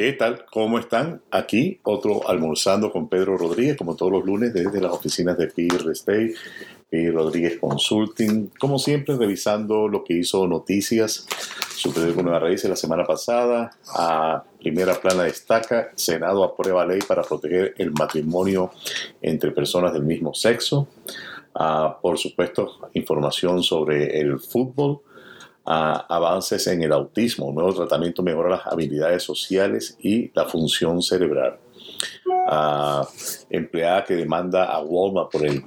¿Qué tal? ¿Cómo están? Aquí otro almorzando con Pedro Rodríguez, como todos los lunes desde las oficinas de PR State, PR Rodríguez Consulting. Como siempre, revisando lo que hizo Noticias, su periódico Nueva Raíces la semana pasada. A primera plana destaca, Senado aprueba ley para proteger el matrimonio entre personas del mismo sexo. Ah, por supuesto, información sobre el fútbol avances en el autismo. Un nuevo tratamiento mejora las habilidades sociales y la función cerebral. empleada que demanda a Walmart por el,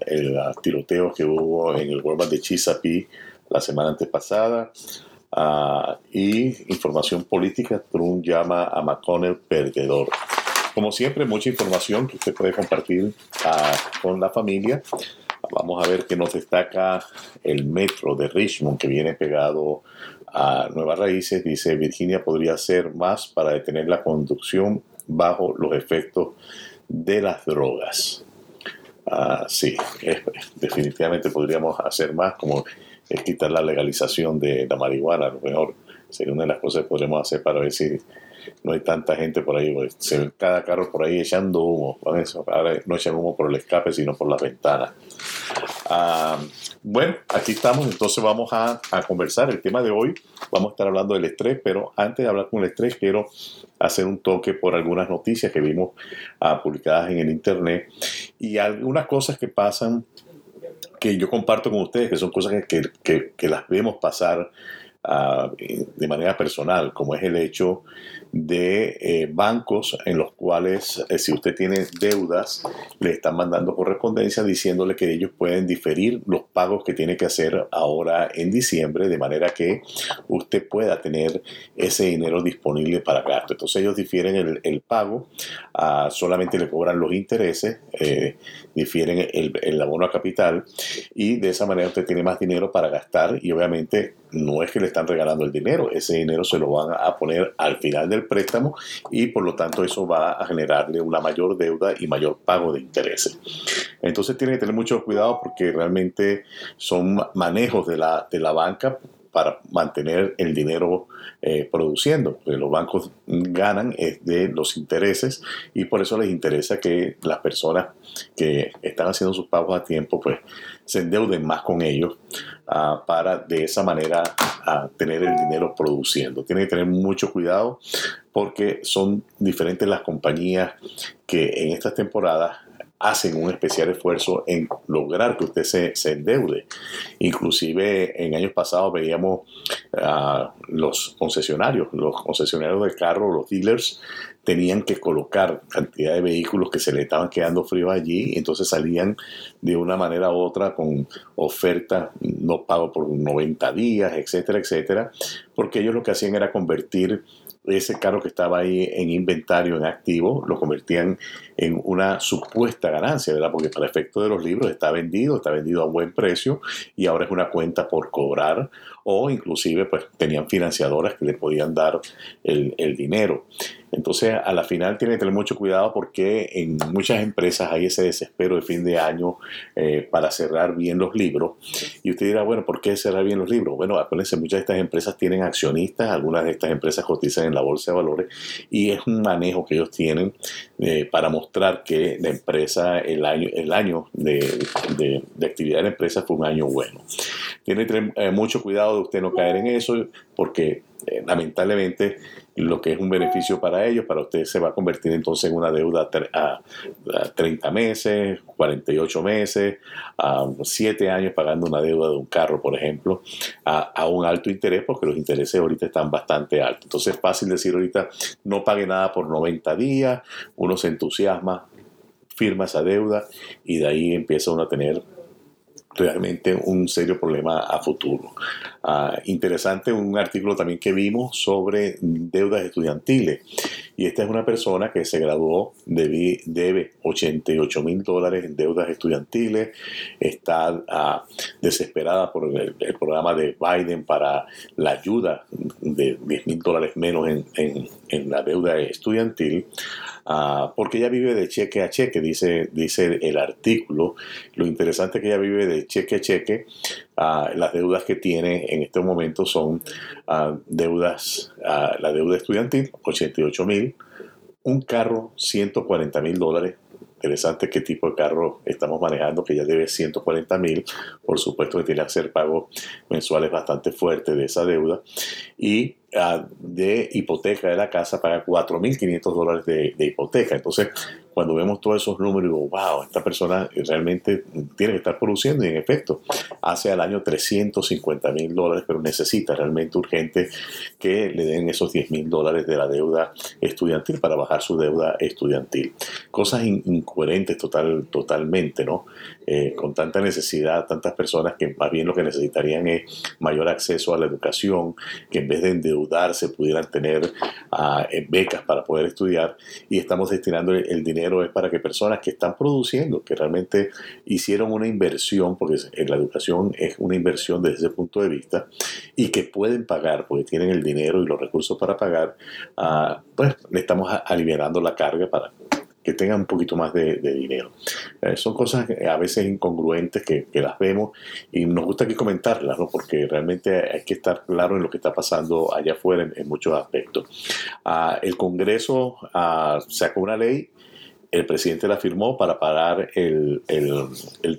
tiroteo que hubo en el Walmart de Chesapeake la semana antepasada. y información política, Trump llama a McConnell perdedor. Como siempre, mucha información que usted puede compartir con la familia. Vamos a ver que nos destaca el metro de Richmond que viene pegado a Nuevas Raíces. Dice, Virginia podría hacer más para detener la conducción bajo los efectos de las drogas. Ah, sí, definitivamente podríamos hacer más, como quitar la legalización de la marihuana, a lo mejor sería una de las cosas que podríamos hacer para ver si no hay tanta gente por ahí, se ve cada carro por ahí echando humo. Ahora no echan humo por el escape, sino por las ventanas. Ah, bueno, aquí estamos, entonces vamos a, conversar. El tema de hoy, vamos a estar hablando del estrés, pero antes de hablar con el estrés, quiero hacer un toque por algunas noticias que vimos ah, publicadas en el Internet y algunas cosas que pasan que yo comparto con ustedes, que son cosas que, que las vemos pasar de manera personal, como es el hecho de eh, bancos en los cuales eh, si usted tiene deudas, le están mandando correspondencia diciéndole que ellos pueden diferir los pagos que tiene que hacer ahora en diciembre, de manera que usted pueda tener ese dinero disponible para gasto. Entonces ellos difieren el, pago, ah, solamente le cobran los intereses, eh, difieren el, el abono a capital y de esa manera usted tiene más dinero para gastar y obviamente no es que le están regalando el dinero, ese dinero se lo van a poner al final del préstamo y por lo tanto eso va a generarle una mayor deuda y mayor pago de intereses. Entonces tiene que tener mucho cuidado porque realmente son manejos de la, de la banca para mantener el dinero eh, produciendo. Los bancos ganan de los intereses y por eso les interesa que las personas que están haciendo sus pagos a tiempo pues se endeuden más con ellos ah, para de esa manera ah, tener el dinero produciendo. Tienen que tener mucho cuidado porque son diferentes las compañías que en estas temporadas hacen un especial esfuerzo en lograr que usted se, endeude. Inclusive en años pasados veíamos a los concesionarios, los concesionarios de carro, los dealers, tenían que colocar cantidad de vehículos que se le estaban quedando fríos allí, entonces salían de una manera u otra con oferta no pago por 90 días, etcétera, etcétera, porque ellos lo que hacían era convertir ese carro que estaba ahí en inventario, en activo, lo convertían en una supuesta ganancia, ¿verdad? Porque para efecto de los libros está vendido, está vendido a buen precio y ahora es una cuenta por cobrar o inclusive pues tenían financiadoras que le podían dar el, dinero. Entonces, a la final tiene que tener mucho cuidado porque en muchas empresas hay ese desespero de fin de año eh, para cerrar bien los libros. Y usted dirá, bueno, ¿por qué cerrar bien los libros? Bueno, acuérdense, muchas de estas empresas tienen accionistas, algunas de estas empresas cotizan en la bolsa de valores y es un manejo que ellos tienen eh, para mostrar que la empresa, el año, el año de, de, actividad de la empresa fue un año bueno. Tiene que tener eh, mucho cuidado de usted no caer en eso porque lamentablemente lo que es un beneficio para ellos, para usted se va a convertir entonces en una deuda a, 30 meses, 48 meses, a 7 años pagando una deuda de un carro, por ejemplo, a, un alto interés, porque los intereses ahorita están bastante altos. Entonces es fácil decir ahorita, no pague nada por 90 días, uno se entusiasma, firma esa deuda y de ahí empieza uno a tener realmente un serio problema a futuro. Ah, interesante un artículo también que vimos sobre deudas estudiantiles. Y esta es una persona que se graduó, debe, debe 88 mil dólares en deudas estudiantiles, está ah, desesperada por el, programa de Biden para la ayuda de 10 mil dólares menos en, en, la deuda estudiantil. Ah, porque ella vive de cheque a cheque, dice, dice el artículo. Lo interesante es que ella vive de cheque a cheque ah, las deudas que tiene en este momento son ah, deudas, ah, la deuda estudiantil, 88 mil, un carro, 140 mil dólares. Interesante qué tipo de carro estamos manejando, que ya debe 140 mil. Por supuesto que tiene que hacer pagos mensuales bastante fuertes de esa deuda. Y de hipoteca de la casa paga 4.500 dólares de, de hipoteca. Entonces, cuando vemos todos esos números, digo, wow, esta persona realmente tiene que estar produciendo y en efecto, hace al año 350 mil dólares, pero necesita realmente urgente que le den esos 10 mil dólares de la deuda estudiantil para bajar su deuda estudiantil. Cosas incoherentes total, totalmente, ¿no? Eh, con tanta necesidad, tantas personas que más bien lo que necesitarían es mayor acceso a la educación, que en vez de endeudarse pudieran tener uh, becas para poder estudiar. Y estamos destinando el dinero es para que personas que están produciendo, que realmente hicieron una inversión, porque en la educación es una inversión desde ese punto de vista, y que pueden pagar, porque tienen el dinero y los recursos para pagar, uh, pues le estamos aliviando la carga para que tengan un poquito más de, dinero. Eh, son cosas a veces incongruentes que, las vemos y nos gusta aquí comentarlas, ¿no? porque realmente hay que estar claro en lo que está pasando allá afuera en, muchos aspectos. Uh, el Congreso uh, sacó una ley el presidente la firmó para parar el,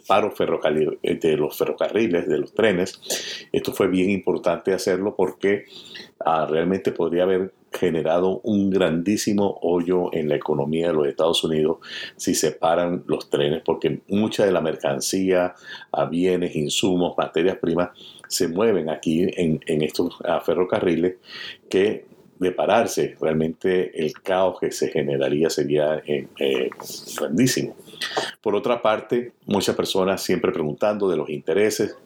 paro ferrocarril, de los ferrocarriles, de los trenes. Esto fue bien importante hacerlo porque ah, realmente podría haber generado un grandísimo hoyo en la economía de los Estados Unidos si se paran los trenes, porque mucha de la mercancía, bienes, insumos, materias primas se mueven aquí en, estos ferrocarriles que de pararse, realmente el caos que se generaría sería eh, eh, grandísimo. Por otra parte, muchas personas siempre preguntando de los intereses.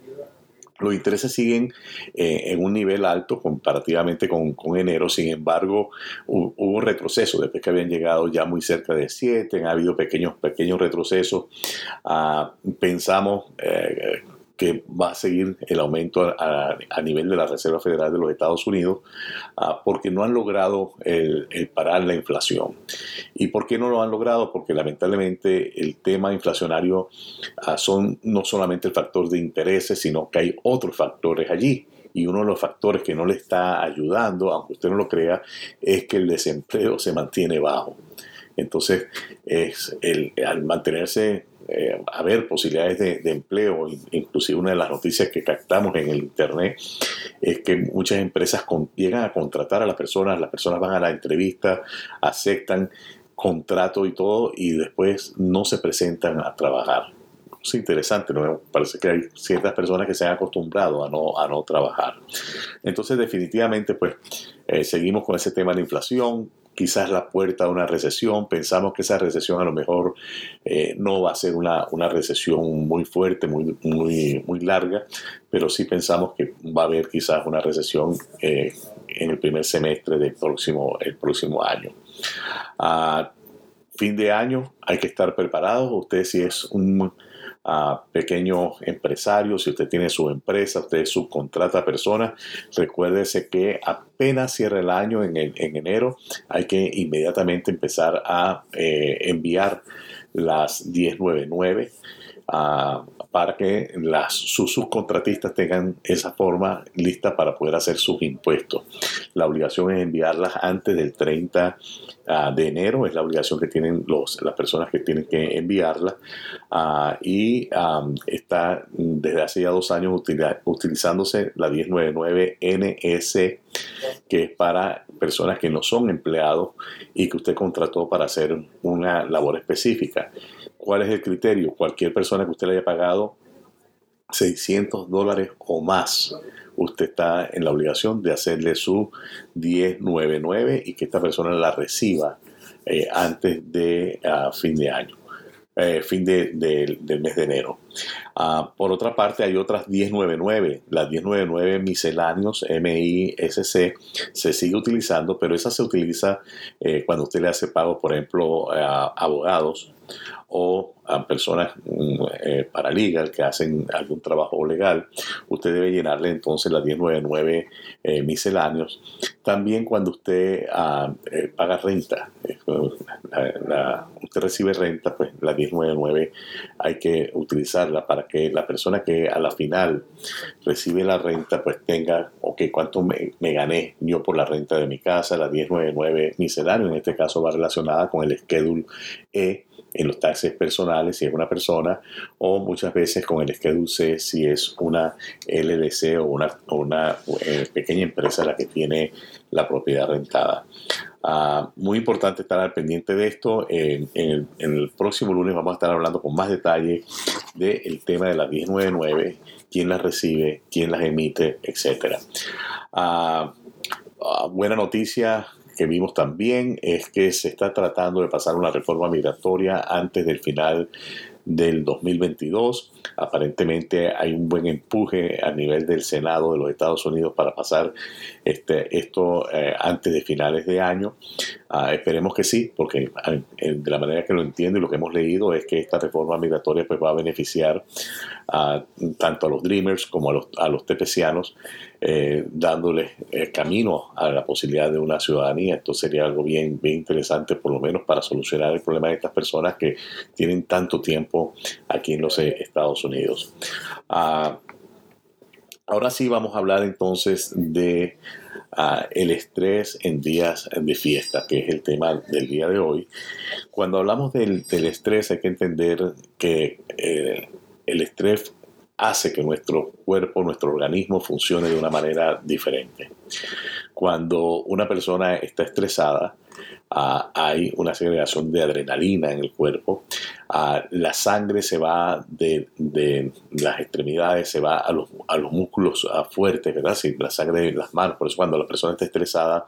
Los intereses siguen eh, en un nivel alto comparativamente con, enero, sin embargo hubo, un retroceso después que habían llegado ya muy cerca de 7, ha habido pequeños, pequeños retrocesos. Ah, pensamos que va a seguir el aumento a, nivel de la Reserva Federal de los Estados Unidos ah, porque no han logrado el, parar la inflación. ¿Y por qué no lo han logrado? Porque lamentablemente el tema inflacionario ah, son no solamente el factor de intereses, sino que hay otros factores allí y uno de los factores que no le está ayudando, aunque usted no lo crea, es que el desempleo se mantiene bajo. Entonces, es el, al mantenerse eh, haber posibilidades de, empleo. Inclusive una de las noticias que captamos en el Internet es que muchas empresas llegan a contratar a las personas, las personas van a la entrevista, aceptan contrato y todo y después no se presentan a trabajar. Es interesante, ¿no? parece que hay ciertas personas que se han acostumbrado a no, a no trabajar. Entonces definitivamente pues eh, seguimos con ese tema de la inflación, quizás la puerta a una recesión. Pensamos que esa recesión a lo mejor eh, no va a ser una, una, recesión muy fuerte, muy, muy, muy larga, pero sí pensamos que va a haber quizás una recesión eh, en el primer semestre del próximo, el próximo año. A fin de año hay que estar preparados. Usted si es un a pequeño empresario, si usted tiene su empresa, usted subcontrata a personas, recuérdese que apenas cierra el año en, en enero, hay que inmediatamente empezar a eh, enviar las 1099 para que las, sus subcontratistas tengan esa forma lista para poder hacer sus impuestos. La obligación es enviarlas antes del 30 ah, de enero, es la obligación que tienen los, las personas que tienen que enviarla ah, y está desde hace ya dos años utilizándose la 1099 NS, que es para personas que no son empleados y que usted contrató para hacer una labor específica. ¿Cuál es el criterio? Cualquier persona que usted le haya pagado 600 dólares o más, usted está en la obligación de hacerle su 1099 y que esta persona la reciba eh, antes de ah, fin de año. Eh, fin de, del mes de enero. Ah, por otra parte, hay otras 1099. Las 1099 misceláneos MISC se sigue utilizando, pero esa se utiliza eh, cuando usted le hace pago, por ejemplo, a abogados o a personas mm, eh, paralegal que hacen algún trabajo legal, usted debe llenarle entonces las 1099 eh, misceláneos. También cuando usted ah, eh, paga renta, usted recibe renta, pues la 1099 hay que utilizarla para que la persona que a la final recibe la renta, pues tenga, ok, ¿cuánto me, gané yo por la renta de mi casa? La 1099 misceláneo, en este caso va relacionada con el schedule E en los taxes personales si es una persona o muchas veces con el Schedule C si es una LDC o una, una eh, pequeña empresa la que tiene la propiedad rentada. Ah, muy importante estar al pendiente de esto. En, el, próximo lunes vamos a estar hablando con más detalle del tema de las 1099, quién las recibe, quién las emite, etc. Ah, ah, buena noticia, que vimos también es que se está tratando de pasar una reforma migratoria antes del final del 2022. Aparentemente hay un buen empuje a nivel del Senado de los Estados Unidos para pasar este, esto eh, antes de finales de año. Ah, esperemos que sí, porque de la manera que lo entiendo y lo que hemos leído es que esta reforma migratoria pues, va a beneficiar tanto a los Dreamers como a los, a los tepecianos, eh, dándoles el camino a la posibilidad de una ciudadanía. Esto sería algo bien, bien interesante, por lo menos para solucionar el problema de estas personas que tienen tanto tiempo aquí en los Estados Unidos. Ah, ahora sí vamos a hablar entonces de ah, el estrés en días de fiesta, que es el tema del día de hoy. Cuando hablamos del, estrés hay que entender que eh, el estrés hace que nuestro cuerpo, nuestro organismo funcione de una manera diferente. Cuando una persona está estresada, Ah, hay una segregación de adrenalina en el cuerpo, ah, la sangre se va de, las extremidades, se va a los, músculos ah, fuertes, ¿verdad? Si la sangre de las manos, por eso cuando la persona está estresada,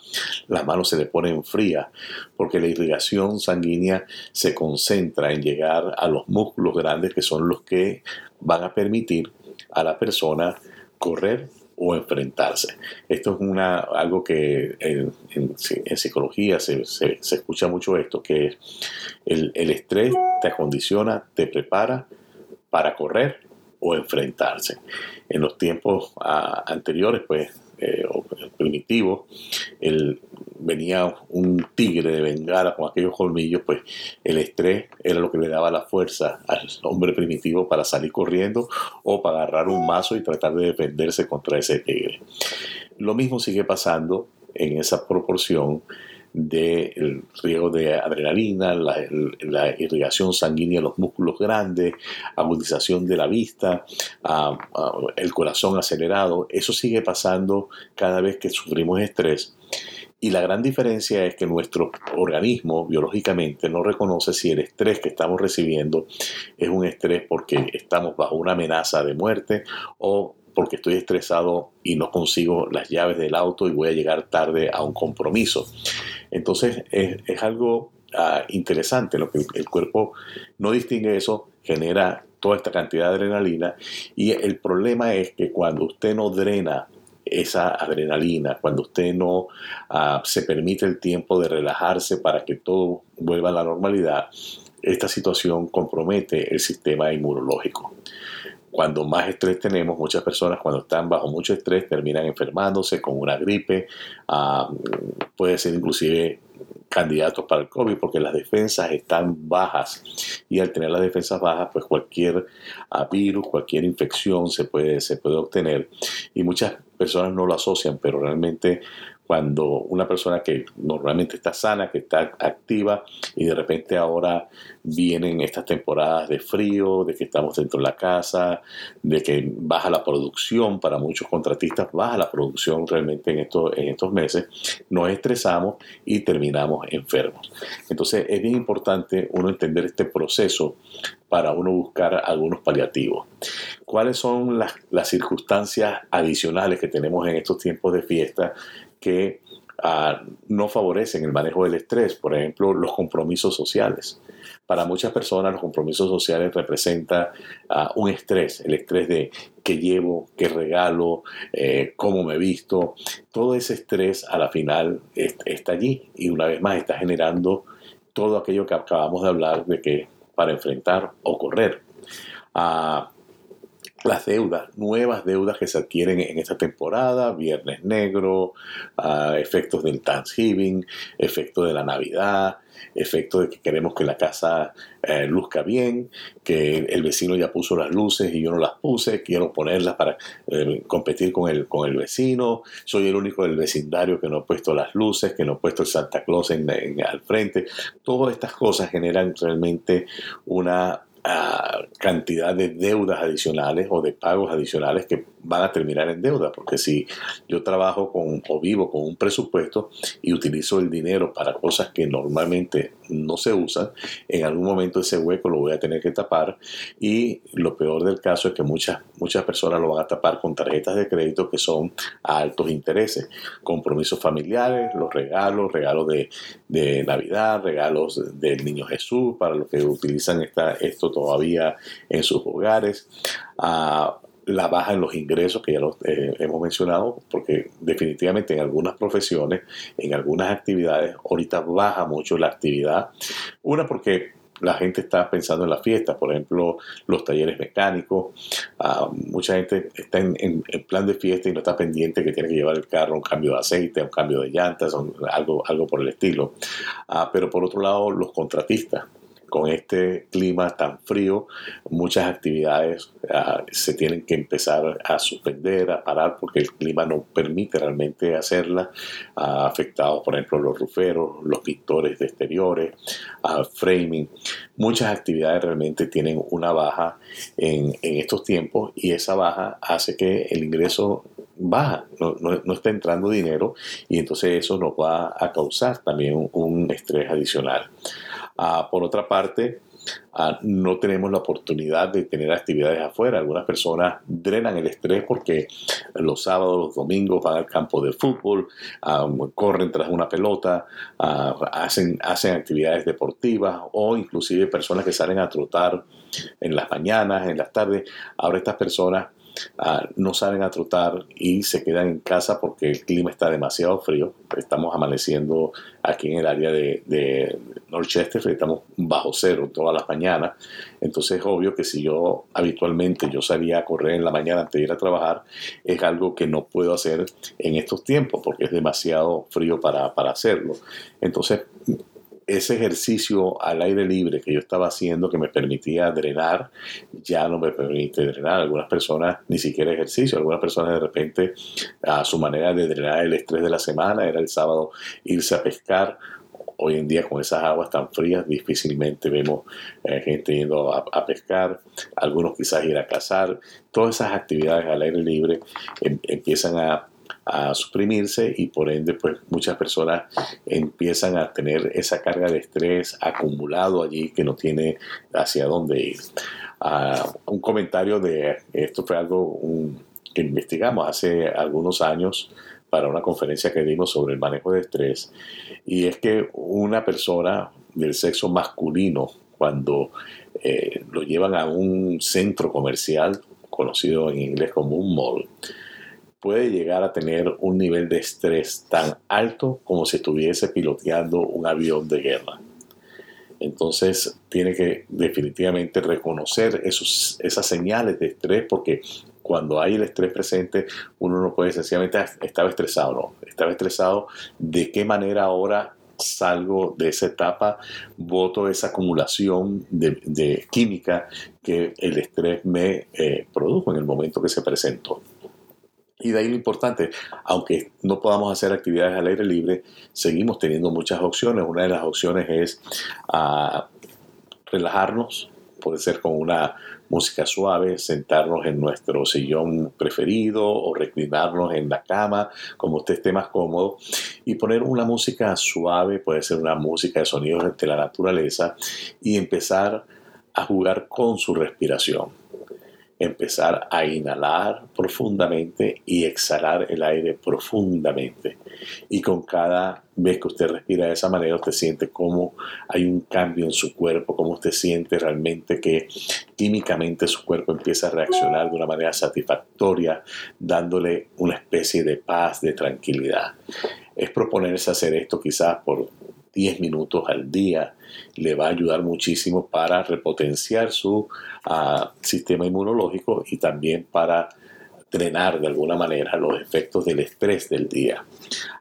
las manos se le ponen frías, porque la irrigación sanguínea se concentra en llegar a los músculos grandes que son los que van a permitir a la persona correr o enfrentarse. Esto es una, algo que en, psicología se, escucha mucho esto, que el, el estrés te acondiciona, te prepara para correr o enfrentarse. En los tiempos ah, anteriores, pues, eh, primitivo, venía un tigre de bengala con aquellos colmillos, pues el estrés era lo que le daba la fuerza al hombre primitivo para salir corriendo o para agarrar un mazo y tratar de defenderse contra ese tigre. Lo mismo sigue pasando en esa proporción del riego de adrenalina, la, irrigación sanguínea en los músculos grandes, agudización de la vista, el corazón acelerado. Eso sigue pasando cada vez que sufrimos estrés. Y la gran diferencia es que nuestro organismo biológicamente no reconoce si el estrés que estamos recibiendo es un estrés porque estamos bajo una amenaza de muerte o porque estoy estresado y no consigo las llaves del auto y voy a llegar tarde a un compromiso. Entonces es, algo ah, interesante, lo que el cuerpo no distingue eso, genera toda esta cantidad de adrenalina y el problema es que cuando usted no drena esa adrenalina, cuando usted no ah, se permite el tiempo de relajarse para que todo vuelva a la normalidad, esta situación compromete el sistema inmunológico. Cuando más estrés tenemos, muchas personas cuando están bajo mucho estrés terminan enfermándose con una gripe, ah, puede ser inclusive candidatos para el COVID porque las defensas están bajas y al tener las defensas bajas pues cualquier ah, virus, cualquier infección se puede, se puede obtener y muchas personas no lo asocian pero realmente cuando una persona que normalmente está sana, que está activa y de repente ahora vienen estas temporadas de frío, de que estamos dentro de la casa, de que baja la producción, para muchos contratistas baja la producción realmente en estos, en estos meses, nos estresamos y terminamos enfermos. Entonces es bien importante uno entender este proceso para uno buscar algunos paliativos. ¿Cuáles son las, las circunstancias adicionales que tenemos en estos tiempos de fiesta que ah, no favorecen el manejo del estrés, por ejemplo, los compromisos sociales. Para muchas personas los compromisos sociales representan ah, un estrés, el estrés de qué llevo, qué regalo, eh, cómo me visto. Todo ese estrés a la final está allí y una vez más está generando todo aquello que acabamos de hablar de que para enfrentar o correr. Ah, las deudas, nuevas deudas que se adquieren en esta temporada, Viernes Negro, uh, efectos del Thanksgiving, efectos de la Navidad, efecto de que queremos que la casa eh, luzca bien, que el vecino ya puso las luces y yo no las puse, quiero ponerlas para eh, competir con el, con el vecino, soy el único del vecindario que no ha puesto las luces, que no ha puesto el Santa Claus en, al frente. Todas estas cosas generan realmente una cantidad de deudas adicionales o de pagos adicionales que van a terminar en deuda, porque si yo trabajo con o vivo con un presupuesto y utilizo el dinero para cosas que normalmente no se usan, en algún momento ese hueco lo voy a tener que tapar y lo peor del caso es que muchas, muchas personas lo van a tapar con tarjetas de crédito que son a altos intereses, compromisos familiares, los regalos, regalos de, de Navidad, regalos del Niño Jesús para los que utilizan esta, esto todavía en sus hogares. a la baja en los ingresos que ya lo eh, hemos mencionado, porque definitivamente en algunas profesiones, en algunas actividades, ahorita baja mucho la actividad. Una porque la gente está pensando en la fiesta, por ejemplo, los talleres mecánicos. Ah, mucha gente está en, plan de fiesta y no está pendiente que tiene que llevar el carro un cambio de aceite, un cambio de llantas, algo, algo por el estilo. Ah, pero por otro lado, los contratistas con este clima tan frío, muchas actividades ah, se tienen que empezar a suspender, a parar, porque el clima no permite realmente hacerlas. Ha afectado, por ejemplo, los ruferos, los pintores de exteriores, framing. Muchas actividades realmente tienen una baja en, estos tiempos y esa baja hace que el ingreso baja, no, no, está entrando dinero y entonces eso nos va a causar también un estrés adicional. Ah, por otra parte, ah, no tenemos la oportunidad de tener actividades afuera. Algunas personas drenan el estrés porque los sábados, los domingos van al campo de fútbol, ah, corren tras una pelota, hacen, hacen actividades deportivas o inclusive personas que salen a trotar en las mañanas, en las tardes. Ahora estas personas No salen a trotar y se quedan en casa porque el clima está demasiado frío. Estamos amaneciendo aquí en el área de, de Norchester, estamos bajo cero todas las mañanas. Entonces es obvio que si yo habitualmente yo salía a correr en la mañana antes de ir a trabajar, es algo que no puedo hacer en estos tiempos porque es demasiado frío para, para hacerlo. Entonces ese ejercicio al aire libre que yo estaba haciendo que me permitía drenar, ya no me permite drenar. Algunas personas ni siquiera ejercicio, algunas personas de repente a su manera de drenar el estrés de la semana era el sábado irse a pescar. Hoy en día con esas aguas tan frías difícilmente vemos eh, gente yendo a, pescar, algunos quizás ir a cazar. Todas esas actividades al aire libre em, empiezan a a suprimirse y por ende pues muchas personas empiezan a tener esa carga de estrés acumulado allí que no tiene hacia dónde ir. Ah, un comentario de esto fue algo que investigamos hace algunos años para una conferencia que dimos sobre el manejo de estrés y es que una persona del sexo masculino cuando eh, lo llevan a un centro comercial conocido en inglés como un mall puede llegar a tener un nivel de estrés tan alto como si estuviese piloteando un avión de guerra. Entonces tiene que definitivamente reconocer esos, esas señales de estrés porque cuando hay el estrés presente uno no puede sencillamente ah, estaba estresado, no, estaba estresado de qué manera ahora salgo de esa etapa, voto esa acumulación de, química que el estrés me eh, produjo en el momento que se presentó. Y de ahí lo importante, aunque no podamos hacer actividades al aire libre, seguimos teniendo muchas opciones. Una de las opciones es ah, relajarnos, puede ser con una música suave, sentarnos en nuestro sillón preferido o reclinarnos en la cama, como usted esté más cómodo, y poner una música suave, puede ser una música de sonidos de la naturaleza, y empezar a jugar con su respiración empezar a inhalar profundamente y exhalar el aire profundamente. Y con cada vez que usted respira de esa manera, usted siente cómo hay un cambio en su cuerpo, cómo usted siente realmente que químicamente su cuerpo empieza a reaccionar de una manera satisfactoria, dándole una especie de paz, de tranquilidad. Es proponerse hacer esto quizás por 10 minutos al día le va a ayudar muchísimo para repotenciar su ah, sistema inmunológico y también para drenar de alguna manera los efectos del estrés del día.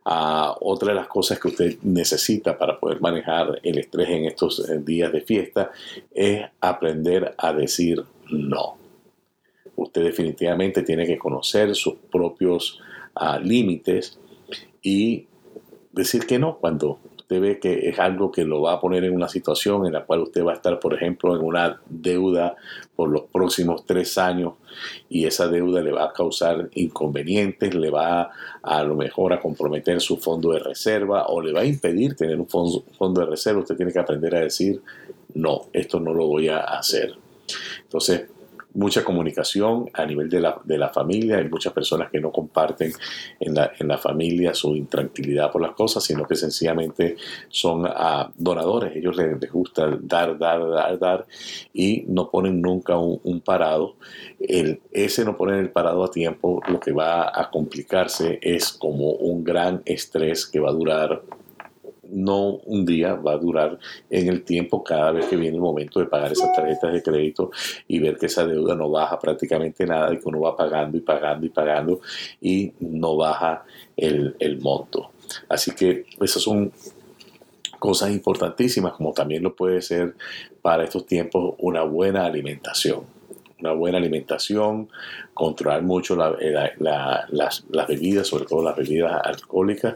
Ah, otra de las cosas que usted necesita para poder manejar el estrés en estos eh, días de fiesta es aprender a decir no. Usted definitivamente tiene que conocer sus propios ah, límites y decir que no cuando usted ve que es algo que lo va a poner en una situación en la cual usted va a estar, por ejemplo, en una deuda por los próximos tres años y esa deuda le va a causar inconvenientes, le va a, lo mejor a comprometer su fondo de reserva o le va a impedir tener un fondo, fondo de reserva, usted tiene que aprender a decir, no, esto no lo voy a hacer. Entonces, mucha comunicación a nivel de la, de la, familia. Hay muchas personas que no comparten en la, en la familia su intranquilidad por las cosas, sino que sencillamente son uh, donadores. Ellos les, les, gusta dar, dar, dar, dar y no ponen nunca un, un, parado. El, ese no poner el parado a tiempo lo que va a complicarse es como un gran estrés que va a durar no un día, va a durar en el tiempo cada vez que viene el momento de pagar esas tarjetas de crédito y ver que esa deuda no baja prácticamente nada y que uno va pagando y pagando y pagando y no baja el, el monto. Así que esas son cosas importantísimas, como también lo puede ser para estos tiempos una buena alimentación. Una buena alimentación, controlar mucho las, las, bebidas, sobre todo las bebidas alcohólicas,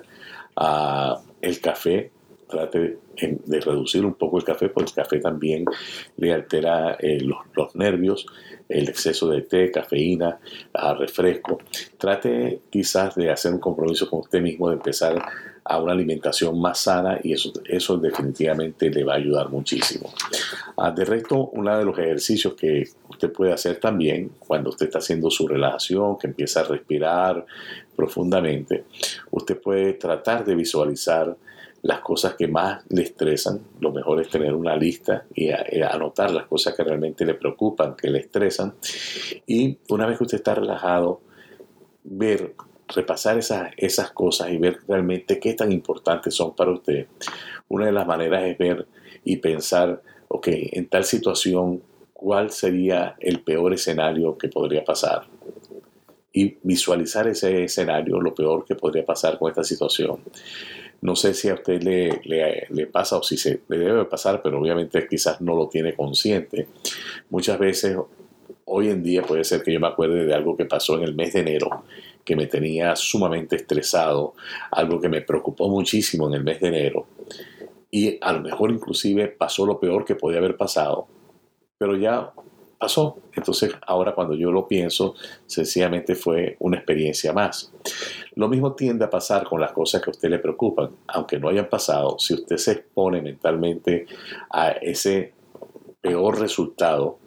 uh, el café, trate de reducir un poco el café, porque el café también le altera eh, los, los, nervios, el exceso de té, cafeína, refresco. Trate quizás de hacer un compromiso con usted mismo, de empezar a una alimentación más sana y eso, eso definitivamente le va a ayudar muchísimo. Ah, de resto, uno de los ejercicios que usted puede hacer también cuando usted está haciendo su relajación, que empieza a respirar profundamente, usted puede tratar de visualizar las cosas que más le estresan. Lo mejor es tener una lista y anotar las cosas que realmente le preocupan, que le estresan. Y una vez que usted está relajado, ver repasar esas, esas cosas y ver realmente qué tan importantes son para usted. Una de las maneras es ver y pensar, ok, en tal situación, ¿cuál sería el peor escenario que podría pasar? Y visualizar ese escenario, lo peor que podría pasar con esta situación. No sé si a usted le, le, le, pasa o si se le debe pasar, pero obviamente quizás no lo tiene consciente. Muchas veces, hoy en día puede ser que yo me acuerde de algo que pasó en el mes de enero que me tenía sumamente estresado, algo que me preocupó muchísimo en el mes de enero. Y a lo mejor inclusive pasó lo peor que podía haber pasado, pero ya pasó. Entonces ahora cuando yo lo pienso, sencillamente fue una experiencia más. Lo mismo tiende a pasar con las cosas que a usted le preocupan, aunque no hayan pasado, si usted se expone mentalmente a ese peor resultado,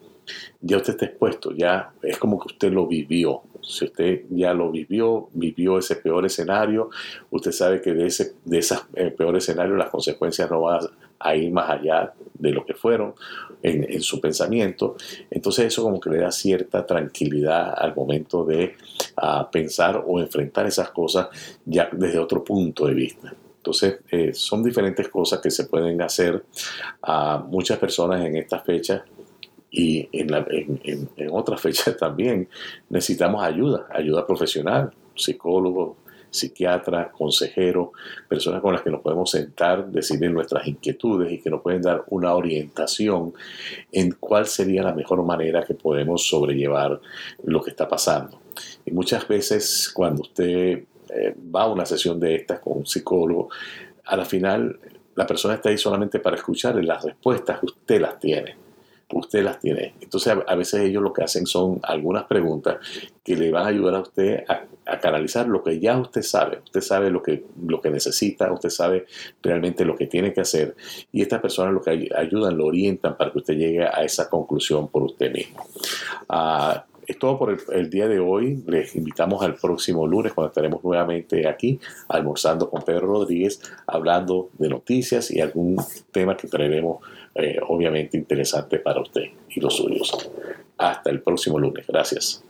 ya usted está expuesto, ya es como que usted lo vivió, si usted ya lo vivió, vivió ese peor escenario, usted sabe que de ese de esos eh, peor escenario las consecuencias no van a ir más allá de lo que fueron en, su pensamiento. Entonces eso como que le da cierta tranquilidad al momento de uh, pensar o enfrentar esas cosas ya desde otro punto de vista. Entonces, eh, son diferentes cosas que se pueden hacer a muchas personas en estas fechas y en, otras fechas también necesitamos ayuda, ayuda profesional, psicólogo, psiquiatra, consejero, personas con las que nos podemos sentar, decirles nuestras inquietudes y que nos pueden dar una orientación en cuál sería la mejor manera que podemos sobrellevar lo que está pasando. Y muchas veces cuando usted eh, va a una sesión de estas con un psicólogo, a la final la persona está ahí solamente para escuchar las respuestas, usted las tiene usted las tiene. Entonces a, veces ellos lo que hacen son algunas preguntas que le van a ayudar a usted a, canalizar lo que ya usted sabe. Usted sabe lo que, lo que necesita, usted sabe realmente lo que tiene que hacer y estas personas lo que ayudan, lo orientan para que usted llegue a esa conclusión por usted mismo. Uh, es todo por el, día de hoy. Les invitamos al próximo lunes cuando estaremos nuevamente aquí almorzando con Pedro Rodríguez, hablando de noticias y algún tema que traeremos eh, obviamente interesante para usted y los suyos. Hasta el próximo lunes. Gracias.